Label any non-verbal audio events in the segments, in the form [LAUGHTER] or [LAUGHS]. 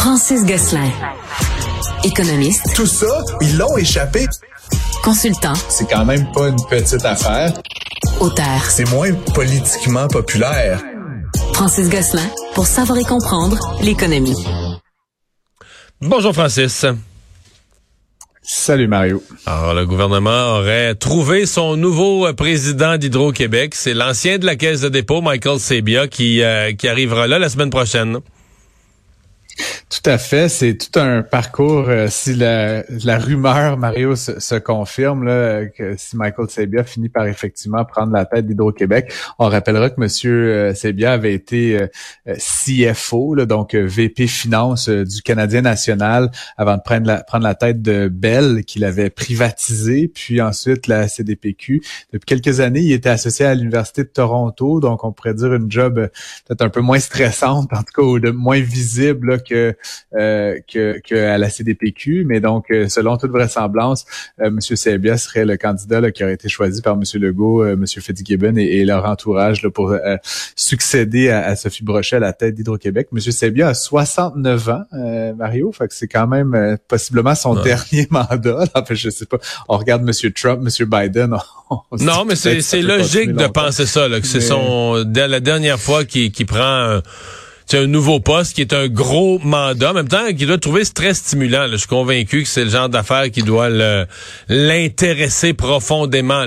Francis Gosselin. Économiste. Tout ça, ils l'ont échappé. Consultant. C'est quand même pas une petite affaire. Auteur. C'est moins politiquement populaire. Francis Gosselin pour savoir et comprendre l'économie. Bonjour Francis. Salut Mario. Alors, le gouvernement aurait trouvé son nouveau président d'Hydro-Québec. C'est l'ancien de la Caisse de dépôt, Michael Sebia, qui, euh, qui arrivera là la semaine prochaine. Tout à fait. C'est tout un parcours. Euh, si la, la, rumeur, Mario, se, confirme, là, que si Michael Sebia finit par effectivement prendre la tête d'Hydro-Québec, on rappellera que M. Euh, Sebia avait été euh, CFO, là, donc VP Finance du Canadien national, avant de prendre la, prendre la tête de Bell, qu'il avait privatisé, puis ensuite la CDPQ. Depuis quelques années, il était associé à l'Université de Toronto, donc on pourrait dire une job peut-être un peu moins stressante, en tout cas, ou de moins visible que euh, que, que, à la CDPQ. Mais donc, euh, selon toute vraisemblance, euh, M. Sebia serait le candidat qui aurait été choisi par M. Legault, M. Fitzgibbon et, et, leur entourage là, pour succéder à, Sophie Brochet à la tête d'Hydro-Québec. M. Sebia a 69 ans, Mario, fait que c'est quand même possiblement son dernier [LAUGHS] mandat. Enfin, je sais pas. On regarde M. Trump, M. Biden. non, mais c'est logique de penser ça, là, que c'est son la dernière fois qu'il prend c'est un nouveau poste qui est un gros mandat. En même temps, qu'il doit trouver très stimulant. Je suis convaincu que c'est le genre d'affaires qui doit l'intéresser profondément.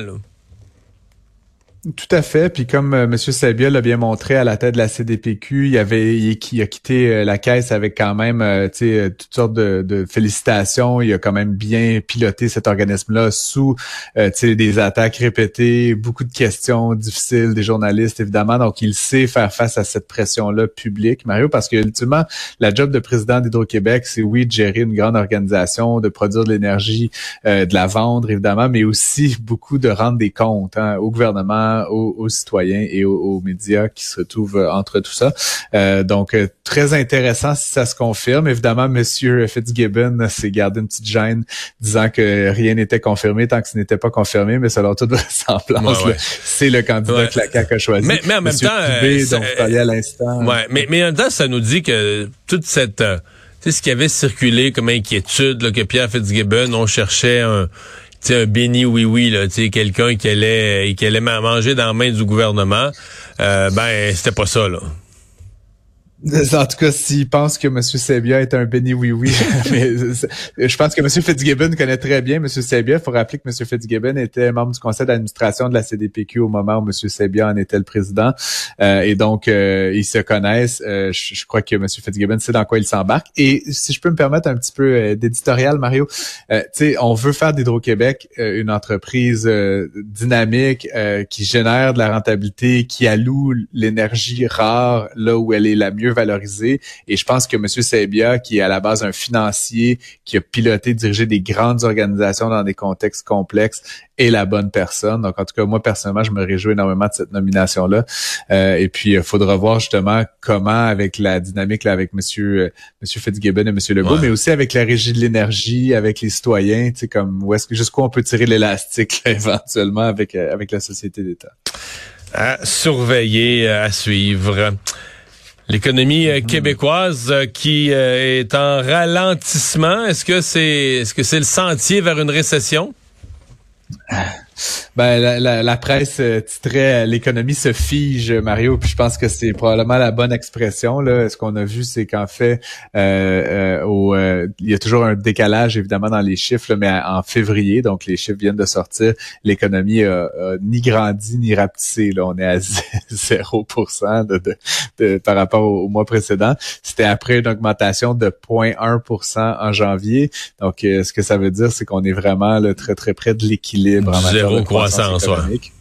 Tout à fait. Puis comme euh, M. Sabia l'a bien montré à la tête de la CDPQ, il avait il, a quitté euh, la caisse avec quand même euh, euh, toutes sortes de, félicitations. Il a quand même bien piloté cet organisme-là sous des attaques répétées, beaucoup de questions difficiles des journalistes, évidemment. Donc, il sait faire face à cette pression-là publique, Mario, parce que ultimement, la job de président d'Hydro-Québec, c'est oui de gérer une grande organisation, de produire de l'énergie, de la vendre, évidemment, mais aussi beaucoup de rendre des comptes hein, au gouvernement aux, citoyens et aux, médias qui se trouvent euh, entre tout ça. Euh, donc, euh, très intéressant si ça se confirme. Évidemment, Monsieur Fitzgibbon s'est gardé une petite gêne disant que rien n'était confirmé tant que ce n'était pas confirmé, mais selon toute [LAUGHS] vraisemblance, c'est le candidat que la CAQ a choisi. Mais, en même temps, à l'instant. Ouais, mais, mais en même temps, ça nous dit que toute cette tu sais, ce qui avait circulé comme inquiétude, là, que Pierre Fitzgibbon, on cherchait un, un béni oui oui là, tu quelqu'un qui allait qui allait manger dans la main du gouvernement, euh, ben c'était pas ça là. [LAUGHS] En tout cas, s'il pense que M. Sebia est un béni oui-oui, [LAUGHS] [LAUGHS] je pense que M. Fitzgibbon connaît très bien M. Sebia. Il faut rappeler que M. Fitzgibbon était membre du conseil d'administration de la CDPQ au moment où M. Sebia en était le président. Euh, et donc, euh, ils se connaissent. Euh, je, crois que M. Fitzgibbon sait dans quoi il s'embarque. Et si je peux me permettre un petit peu d'éditorial, Mario, tu sais, on veut faire d'Hydro-Québec une entreprise dynamique qui génère de la rentabilité, qui alloue l'énergie rare là où elle est la mieux valorisé. Et je pense que M. Sebia, qui est à la base un financier, qui a piloté, dirigé des grandes organisations dans des contextes complexes, est la bonne personne. Donc, en tout cas, moi, personnellement, je me réjouis énormément de cette nomination-là. Euh, et puis, il faudra voir justement comment, avec la dynamique là, avec Monsieur, euh, Monsieur Fitzgibbon et Monsieur Legault, mais aussi avec la régie de l'énergie, avec les citoyens, tu sais, comme où est-ce que jusqu'où on peut tirer l'élastique [LAUGHS] éventuellement avec euh, avec la société d'État. À surveiller, à suivre. L'économie euh, québécoise euh, qui euh, est en ralentissement, est-ce que c'est est-ce que c'est le sentier vers une récession? [LAUGHS] Ben, la, la, presse euh, titrait L'économie se fige, Mario, puis je pense que c'est probablement la bonne expression. Là. Ce qu'on a vu, c'est qu'en fait, euh, euh, au, il y a toujours un décalage, évidemment, dans les chiffres, mais en février, donc les chiffres viennent de sortir, l'économie a, ni grandi ni rapetissé. Là. On est à [LAUGHS] 0% de, de, par rapport au, mois précédent. C'était après une augmentation de 0,1% en janvier. Donc, ce que ça veut dire, c'est qu'on est vraiment là, très, très près de l'équilibre en de croissance, économique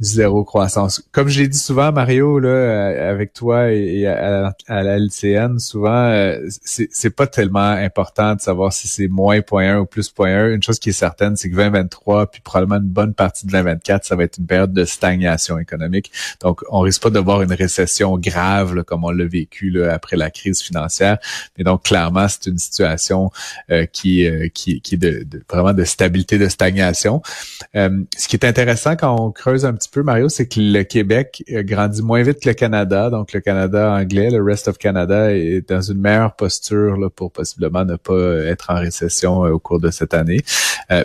zéro croissance. Comme je l'ai dit souvent, Mario, là, euh, avec toi et, à, la LCN, souvent, euh, c'est pas tellement important de savoir si c'est moins 0.1 ou plus 0.1. Une chose qui est certaine, c'est que 2023, puis probablement une bonne partie de 2024, ça va être une période de stagnation économique. Donc, on risque pas de voir une récession grave, comme on l'a vécu là, après la crise financière. Mais donc, clairement, c'est une situation euh, qui, qui, qui est de, vraiment de stabilité, de stagnation. ce qui est intéressant quand on creuse un petit petit peu, Mario, c'est que le Québec grandit moins vite que le Canada. Donc, le Canada anglais, le Rest of Canada, est dans une meilleure posture là, pour possiblement ne pas être en récession au cours de cette année.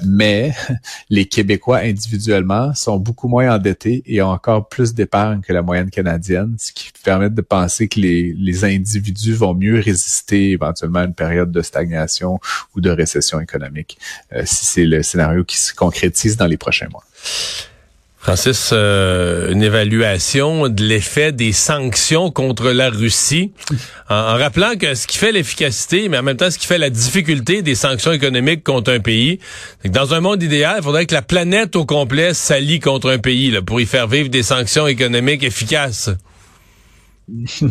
mais [LAUGHS] les Québécois individuellement sont beaucoup moins endettés et ont encore plus d'épargne que la moyenne canadienne, ce qui permet de penser que les, les individus vont mieux résister éventuellement à une période de stagnation ou de récession économique, euh, si c'est le scénario qui se concrétise dans les prochains mois. Francis, euh, une évaluation de l'effet des sanctions contre la Russie, en, rappelant que ce qui fait l'efficacité, mais en même temps ce qui fait la difficulté des sanctions économiques contre un pays, que dans un monde idéal, il faudrait que la planète au complet s'allie contre un pays là, pour y faire vivre des sanctions économiques efficaces. [LAUGHS]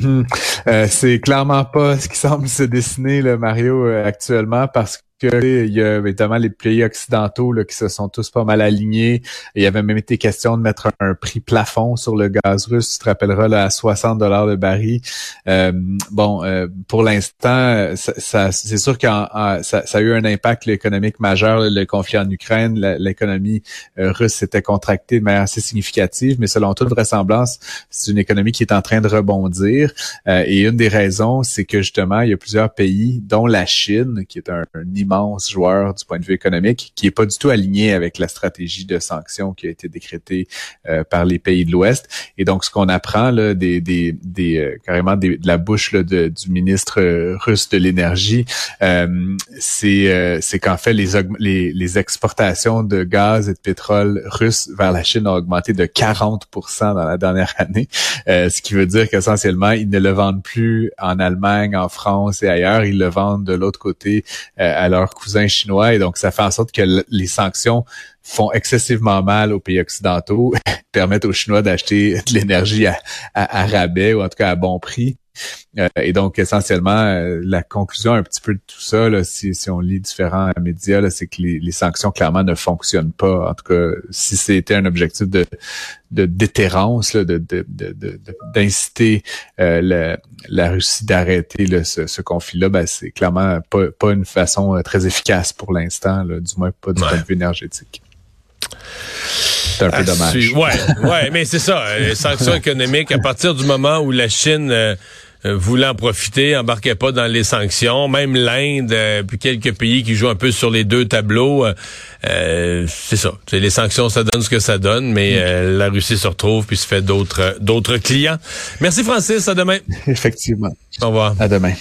euh, c'est clairement pas ce qui semble se dessiner, là, Mario, euh, actuellement, parce il y a évidemment les pays occidentaux là, qui se sont tous pas mal alignés. Il y avait même été question de mettre un, prix plafond sur le gaz russe, tu te rappelleras, là, à 60 dollars le baril. Euh, bon, euh, pour l'instant, ça, c'est sûr que ça, ça, a eu un impact économique majeur, le conflit en Ukraine. L'économie euh, russe s'était contractée de manière assez significative, mais selon toute vraisemblance, c'est une économie qui est en train de rebondir. et une des raisons, c'est que justement, il y a plusieurs pays, dont la Chine, qui est un, un joueur du point de vue économique, qui est pas du tout aligné avec la stratégie de sanctions qui a été décrétée euh, par les pays de l'Ouest. Et donc, ce qu'on apprend là, des, des, des euh, carrément de la bouche là, de, du ministre euh, russe de l'énergie, c'est c'est qu'en fait les, les, les exportations de gaz et de pétrole russes vers la Chine ont augmenté de 40% dans la dernière année, ce qui veut dire qu'essentiellement ils ne le vendent plus en Allemagne, en France et ailleurs, ils le vendent de l'autre côté à leur cousins chinois et donc ça fait en sorte que les sanctions font excessivement mal aux pays occidentaux, [LAUGHS] permettent aux Chinois d'acheter de l'énergie à, à, rabais ou en tout cas à bon prix. Euh, et donc, essentiellement, euh, la conclusion un petit peu de tout ça, là, si, si on lit différents médias, c'est que les, les, sanctions clairement ne fonctionnent pas. En tout cas, si c'était un objectif de, de déterrence, là, de, d'inciter euh, la, la, Russie d'arrêter ce, ce conflit-là, ben, c'est clairement pas, pas une façon très efficace pour l'instant, du moins pas du point de vue énergétique. C'est un peu dommage. Ouais, ouais, mais c'est ça. Les [LAUGHS] sanctions économiques, à partir du moment où la Chine euh, voulant profiter, embarquait pas dans les sanctions. Même l'Inde, euh, puis quelques pays qui jouent un peu sur les deux tableaux. Euh, c'est ça. Les sanctions, ça donne ce que ça donne, mais mm. la Russie se retrouve puis se fait d'autres d'autres clients. Merci Francis, à demain. [LAUGHS] Effectivement. Au revoir. À demain.